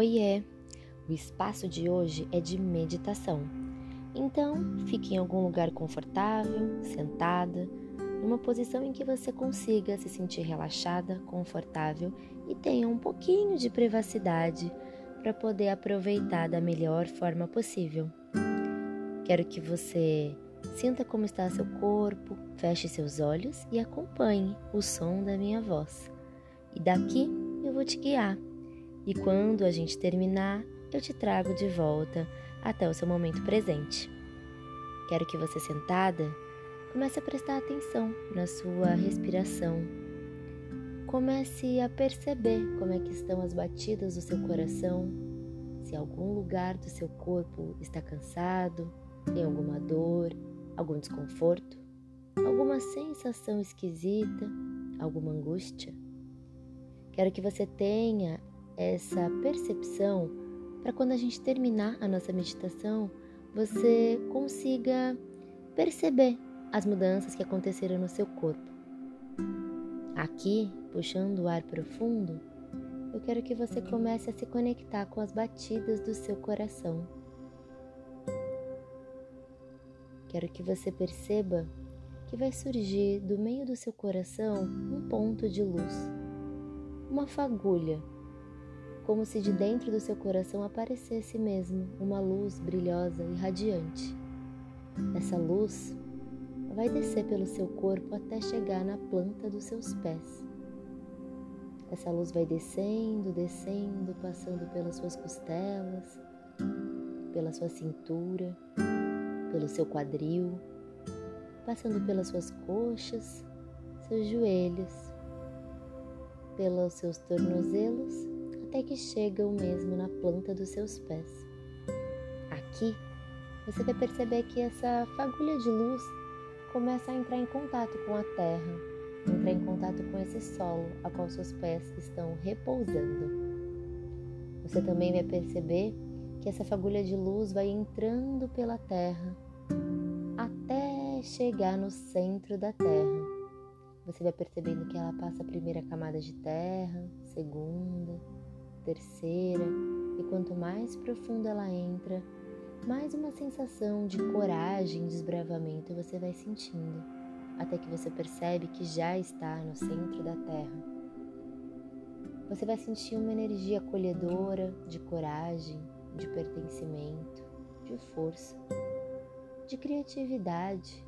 Oiê! O espaço de hoje é de meditação. Então, fique em algum lugar confortável, sentada, numa posição em que você consiga se sentir relaxada, confortável e tenha um pouquinho de privacidade para poder aproveitar da melhor forma possível. Quero que você sinta como está seu corpo, feche seus olhos e acompanhe o som da minha voz. E daqui eu vou te guiar. E quando a gente terminar, eu te trago de volta até o seu momento presente. Quero que você sentada comece a prestar atenção na sua respiração. Comece a perceber como é que estão as batidas do seu coração, se algum lugar do seu corpo está cansado, tem alguma dor, algum desconforto, alguma sensação esquisita, alguma angústia. Quero que você tenha essa percepção para quando a gente terminar a nossa meditação, você consiga perceber as mudanças que aconteceram no seu corpo. Aqui, puxando o ar profundo, eu quero que você comece a se conectar com as batidas do seu coração. Quero que você perceba que vai surgir do meio do seu coração um ponto de luz, uma fagulha como se de dentro do seu coração aparecesse mesmo uma luz brilhosa e radiante. Essa luz vai descer pelo seu corpo até chegar na planta dos seus pés. Essa luz vai descendo, descendo, passando pelas suas costelas, pela sua cintura, pelo seu quadril, passando pelas suas coxas, seus joelhos, pelos seus tornozelos até que chegam mesmo na planta dos seus pés. Aqui, você vai perceber que essa fagulha de luz começa a entrar em contato com a terra, entrar em contato com esse solo a qual seus pés estão repousando. Você também vai perceber que essa fagulha de luz vai entrando pela terra até chegar no centro da terra. Você vai percebendo que ela passa a primeira camada de terra, segunda, terceira, e quanto mais profunda ela entra, mais uma sensação de coragem, desbravamento você vai sentindo, até que você percebe que já está no centro da Terra. Você vai sentir uma energia acolhedora de coragem, de pertencimento, de força, de criatividade,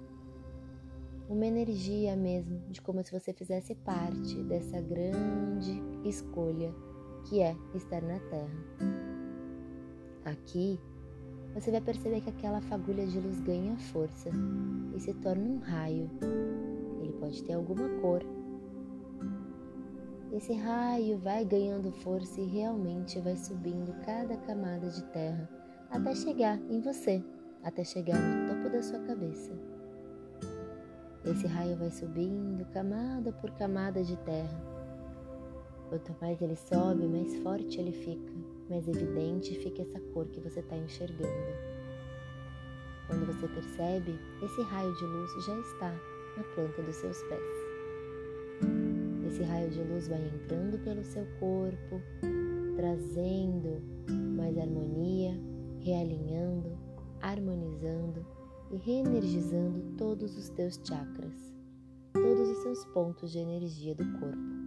uma energia mesmo de como se você fizesse parte dessa grande escolha que é estar na Terra. Aqui, você vai perceber que aquela fagulha de luz ganha força e se torna um raio. Ele pode ter alguma cor. Esse raio vai ganhando força e realmente vai subindo cada camada de terra até chegar em você, até chegar no topo da sua cabeça. Esse raio vai subindo camada por camada de terra Quanto mais ele sobe, mais forte ele fica, mais evidente fica essa cor que você está enxergando. Quando você percebe, esse raio de luz já está na planta dos seus pés. Esse raio de luz vai entrando pelo seu corpo, trazendo mais harmonia, realinhando, harmonizando e reenergizando todos os teus chakras, todos os seus pontos de energia do corpo.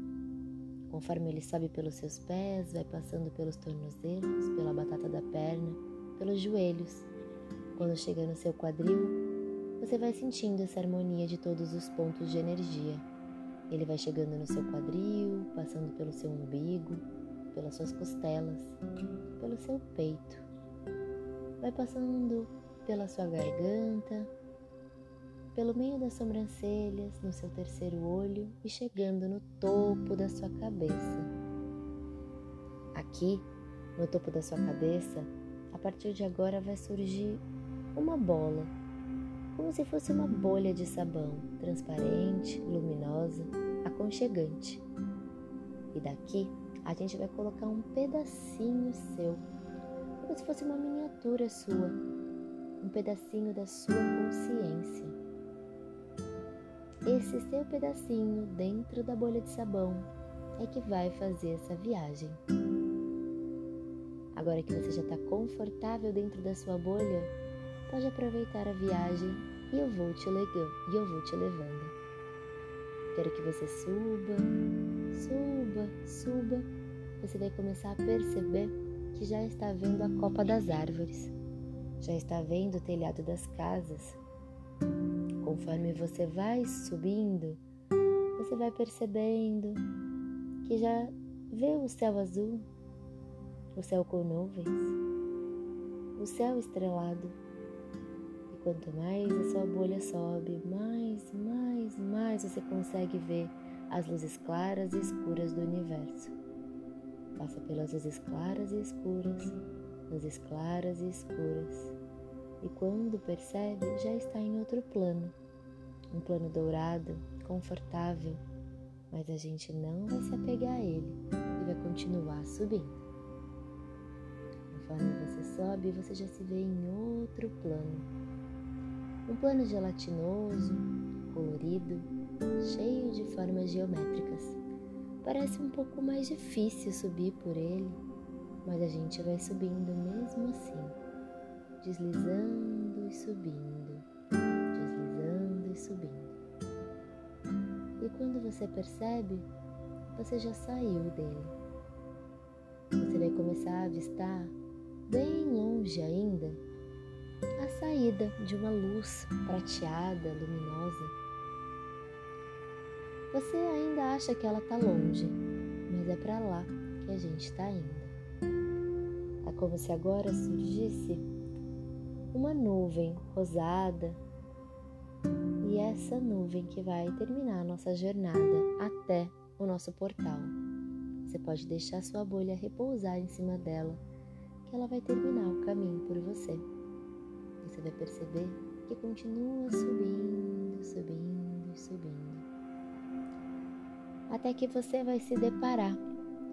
Conforme ele sobe pelos seus pés, vai passando pelos tornozelos, pela batata da perna, pelos joelhos. Quando chega no seu quadril, você vai sentindo essa harmonia de todos os pontos de energia. Ele vai chegando no seu quadril, passando pelo seu umbigo, pelas suas costelas, pelo seu peito. Vai passando pela sua garganta, pelo meio das sobrancelhas, no seu terceiro olho e chegando no topo da sua cabeça. Aqui, no topo da sua cabeça, a partir de agora vai surgir uma bola, como se fosse uma bolha de sabão, transparente, luminosa, aconchegante. E daqui a gente vai colocar um pedacinho seu, como se fosse uma miniatura sua, um pedacinho da sua consciência. Esse seu pedacinho dentro da bolha de sabão é que vai fazer essa viagem. Agora que você já está confortável dentro da sua bolha, pode aproveitar a viagem e eu vou te levando. E eu vou te levando. Quero que você suba, suba, suba. Você vai começar a perceber que já está vendo a copa das árvores, já está vendo o telhado das casas. Conforme você vai subindo, você vai percebendo que já vê o céu azul, o céu com nuvens, o céu estrelado. E quanto mais a sua bolha sobe, mais, mais, mais você consegue ver as luzes claras e escuras do universo. Passa pelas luzes claras e escuras, luzes claras e escuras. E quando percebe, já está em outro plano, um plano dourado, confortável, mas a gente não vai se apegar a ele e vai continuar subindo. Conforme você sobe, você já se vê em outro plano. Um plano gelatinoso, colorido, cheio de formas geométricas. Parece um pouco mais difícil subir por ele, mas a gente vai subindo mesmo assim, deslizando e subindo, subindo. E quando você percebe, você já saiu dele. Você vai começar a avistar bem longe ainda, a saída de uma luz prateada, luminosa. Você ainda acha que ela está longe, mas é para lá que a gente está indo. É como se agora surgisse uma nuvem rosada essa nuvem que vai terminar a nossa jornada até o nosso portal. Você pode deixar sua bolha repousar em cima dela que ela vai terminar o caminho por você. Você vai perceber que continua subindo, subindo, subindo. Até que você vai se deparar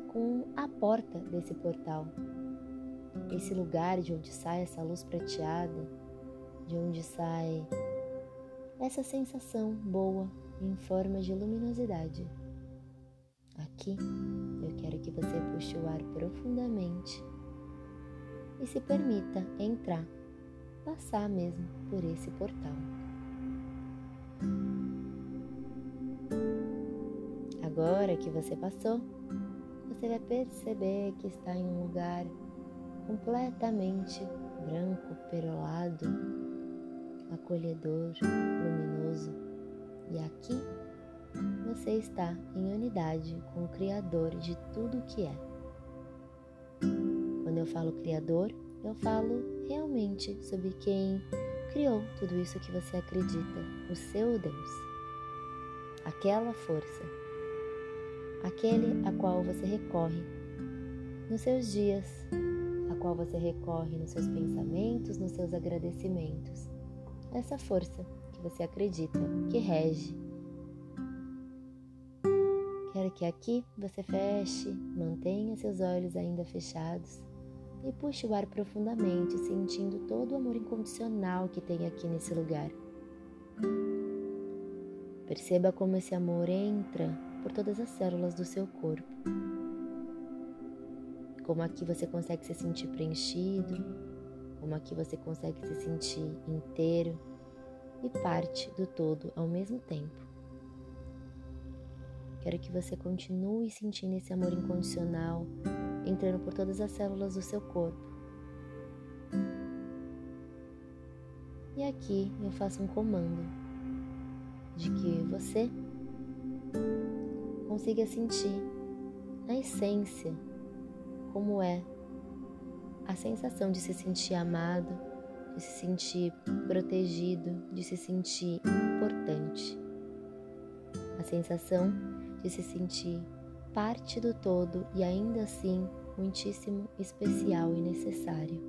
com a porta desse portal. Esse lugar de onde sai essa luz prateada, de onde sai essa sensação boa em forma de luminosidade. Aqui eu quero que você puxe o ar profundamente e se permita entrar, passar mesmo por esse portal. Agora que você passou, você vai perceber que está em um lugar completamente branco, perolado, acolhedor, luminoso. E aqui você está em unidade com o Criador de tudo o que é. Quando eu falo Criador, eu falo realmente sobre quem criou tudo isso que você acredita, o seu Deus. Aquela força, aquele a qual você recorre nos seus dias, a qual você recorre nos seus pensamentos, nos seus agradecimentos. Essa força você acredita, que rege. Quero que aqui você feche, mantenha seus olhos ainda fechados e puxe o ar profundamente, sentindo todo o amor incondicional que tem aqui nesse lugar. Perceba como esse amor entra por todas as células do seu corpo. Como aqui você consegue se sentir preenchido, como aqui você consegue se sentir inteiro e parte do todo ao mesmo tempo. Quero que você continue sentindo esse amor incondicional entrando por todas as células do seu corpo. E aqui eu faço um comando de que você consiga sentir na essência como é a sensação de se sentir amado, de se sentir protegido, de se sentir importante. A sensação de se sentir parte do todo e ainda assim muitíssimo especial e necessário.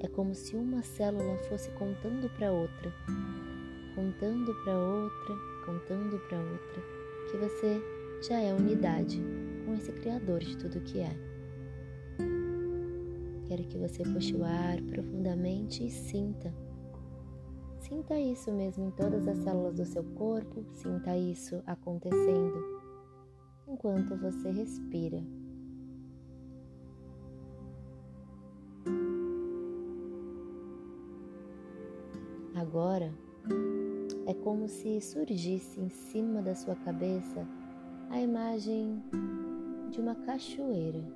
É como se uma célula fosse contando para outra, contando para outra, contando para outra, que você já é unidade com esse Criador de tudo que é. Quero que você puxe o ar profundamente e sinta. Sinta isso mesmo em todas as células do seu corpo, sinta isso acontecendo enquanto você respira. Agora é como se surgisse em cima da sua cabeça a imagem de uma cachoeira.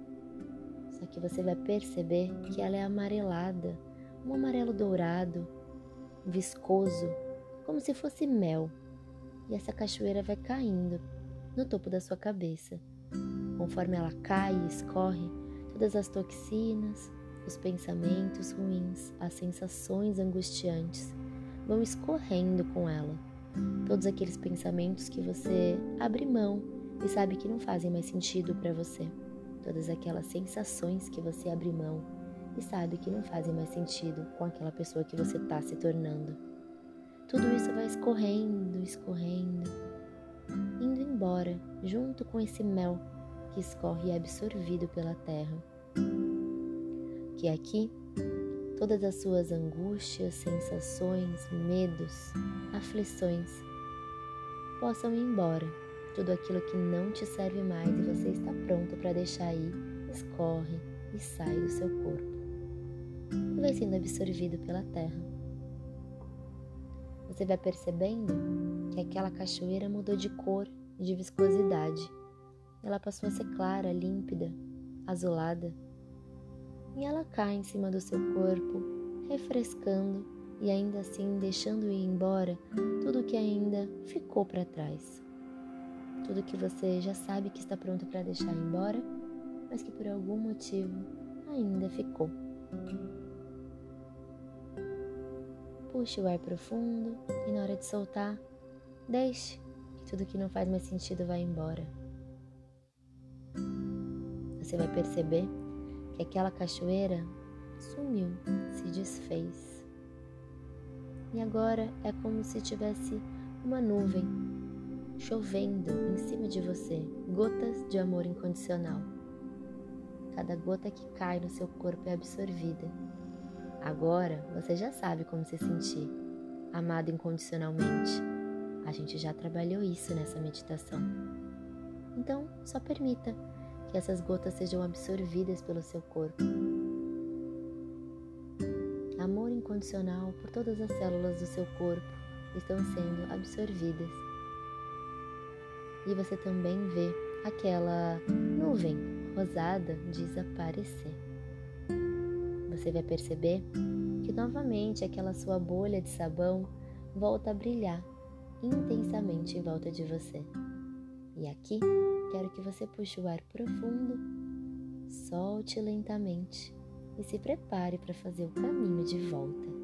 Só que você vai perceber que ela é amarelada, um amarelo dourado, viscoso, como se fosse mel. E essa cachoeira vai caindo no topo da sua cabeça. Conforme ela cai e escorre, todas as toxinas, os pensamentos ruins, as sensações angustiantes vão escorrendo com ela. Todos aqueles pensamentos que você abre mão e sabe que não fazem mais sentido para você. Todas aquelas sensações que você abre mão e sabe que não fazem mais sentido com aquela pessoa que você está se tornando. Tudo isso vai escorrendo, escorrendo, indo embora junto com esse mel que escorre e é absorvido pela terra. Que aqui todas as suas angústias, sensações, medos, aflições possam ir embora. Tudo aquilo que não te serve mais e você está pronto para deixar ir, escorre e sai do seu corpo e vai sendo absorvido pela terra. Você vai percebendo que aquela cachoeira mudou de cor e de viscosidade. Ela passou a ser clara, límpida, azulada. E ela cai em cima do seu corpo, refrescando e ainda assim deixando ir embora tudo que ainda ficou para trás. Tudo que você já sabe que está pronto para deixar embora, mas que por algum motivo ainda ficou. Puxe o ar profundo e na hora de soltar, deixe que tudo que não faz mais sentido vá embora. Você vai perceber que aquela cachoeira sumiu, se desfez. E agora é como se tivesse uma nuvem chovendo em cima de você, gotas de amor incondicional. Cada gota que cai no seu corpo é absorvida Agora você já sabe como se sentir, amado incondicionalmente. A gente já trabalhou isso nessa meditação. Então, só permita que essas gotas sejam absorvidas pelo seu corpo. Amor incondicional por todas as células do seu corpo estão sendo absorvidas. E você também vê aquela nuvem rosada desaparecer você vai perceber que novamente aquela sua bolha de sabão volta a brilhar intensamente em volta de você. E aqui quero que você puxe o ar profundo, solte lentamente e se prepare para fazer o caminho de volta.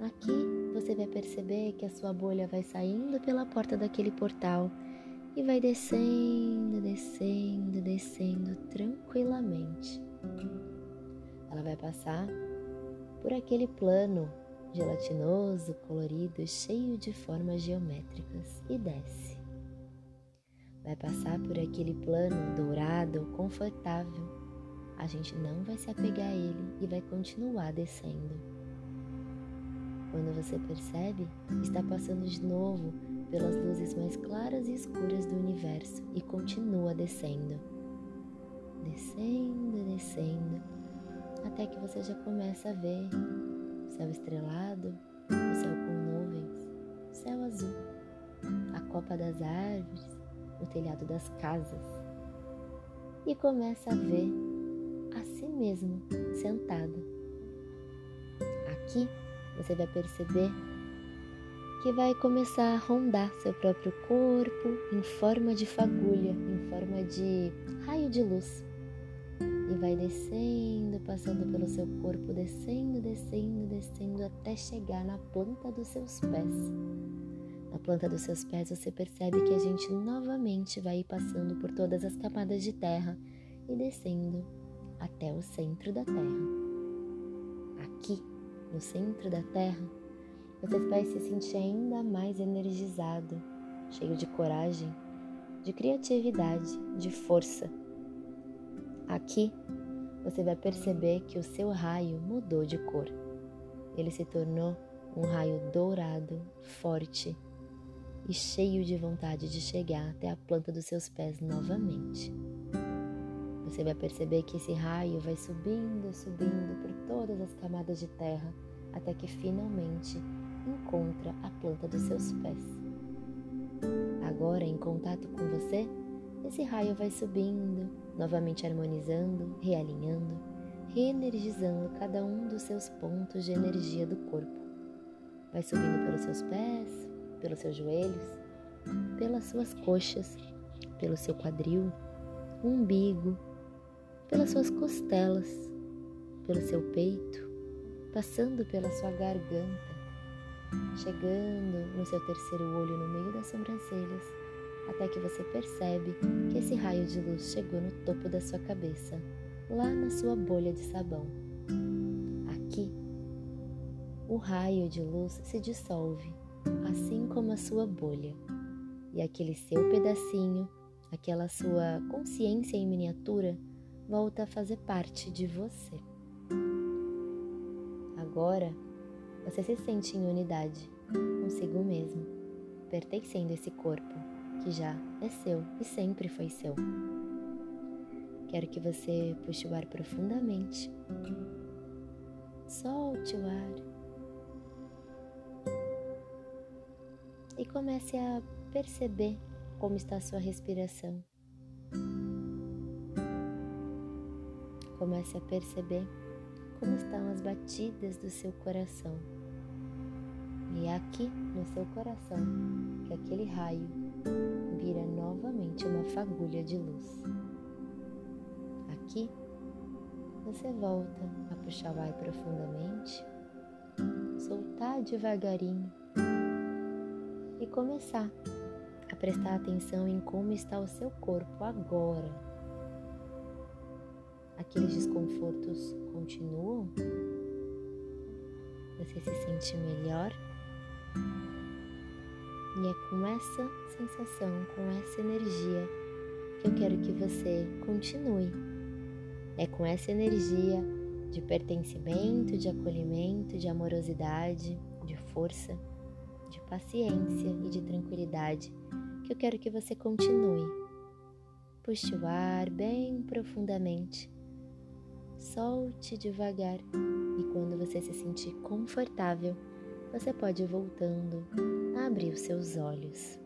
Aqui você vai perceber que a sua bolha vai saindo pela porta daquele portal e vai descendo, descendo, descendo tranquilamente. Ela vai passar por aquele plano gelatinoso, colorido, cheio de formas geométricas e desce. Vai passar por aquele plano dourado, confortável. A gente não vai se apegar a ele e vai continuar descendo. Quando você percebe, está passando de novo pelas luzes mais claras e escuras do universo e continua descendo. Descendo, descendo, até que você já começa a ver o céu estrelado, o céu com nuvens, céu azul, a copa das árvores, o telhado das casas. E começa a ver a si mesmo sentado. Aqui você vai perceber que vai começar a rondar seu próprio corpo em forma de fagulha, em forma de raio de luz. E vai descendo, passando pelo seu corpo, descendo, descendo, descendo até chegar na planta dos seus pés. Na planta dos seus pés você percebe que a gente novamente vai passando por todas as camadas de terra e descendo até o centro da terra. Aqui, no centro da terra, você vai se sentir ainda mais energizado, cheio de coragem, de criatividade, de força. Aqui você vai perceber que o seu raio mudou de cor. Ele se tornou um raio dourado, forte e cheio de vontade de chegar até a planta dos seus pés novamente. Você vai perceber que esse raio vai subindo, subindo por todas as camadas de terra até que finalmente encontra a planta dos seus pés. Agora, em contato com você, esse raio vai subindo, novamente harmonizando, realinhando, reenergizando cada um dos seus pontos de energia do corpo. Vai subindo pelos seus pés, pelos seus joelhos, pelas suas coxas, pelo seu quadril, umbigo, pelas suas costelas, pelo seu peito, passando pela sua garganta, chegando no seu terceiro olho no meio das sobrancelhas, até que você percebe que esse raio de luz chegou no topo da sua cabeça, lá na sua bolha de sabão. Aqui, o raio de luz se dissolve, assim como a sua bolha, e aquele seu pedacinho, aquela sua consciência em miniatura, volta a fazer parte de você. Agora, você se sente em unidade consigo mesmo, pertencendo a esse corpo que já é seu e sempre foi seu. Quero que você puxe o ar profundamente. Solte o ar. E comece a perceber como está a sua respiração. Comece a perceber como estão as batidas do seu coração. E é aqui no seu coração que aquele raio vira novamente uma fagulha de luz. Aqui você volta a puxar o ar profundamente, soltar devagarinho e começar a prestar atenção em como está o seu corpo agora aqueles desconfortos continuam? Você se sente melhor? E é com essa sensação, com essa energia que eu quero que você continue. É com essa energia de pertencimento, de acolhimento, de amorosidade, de força, de paciência e de tranquilidade que eu quero que você continue. Puxe o ar bem profundamente solte devagar e quando você se sentir confortável, você pode ir voltando a abrir os seus olhos.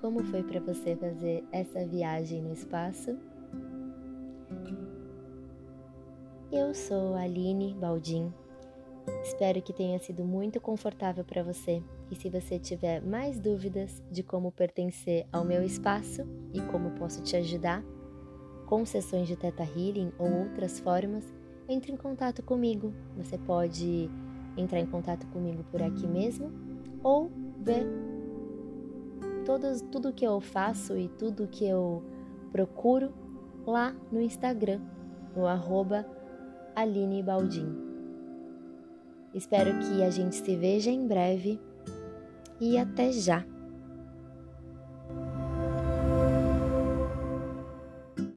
Como foi para você fazer essa viagem no espaço? Eu sou a Aline Baldin. Espero que tenha sido muito confortável para você. E se você tiver mais dúvidas de como pertencer ao meu espaço e como posso te ajudar, com sessões de Teta Healing ou outras formas, entre em contato comigo. Você pode entrar em contato comigo por aqui mesmo ou ver todos, tudo que eu faço e tudo que eu procuro lá no Instagram, no arroba Aline Baldin. Espero que a gente se veja em breve e até já!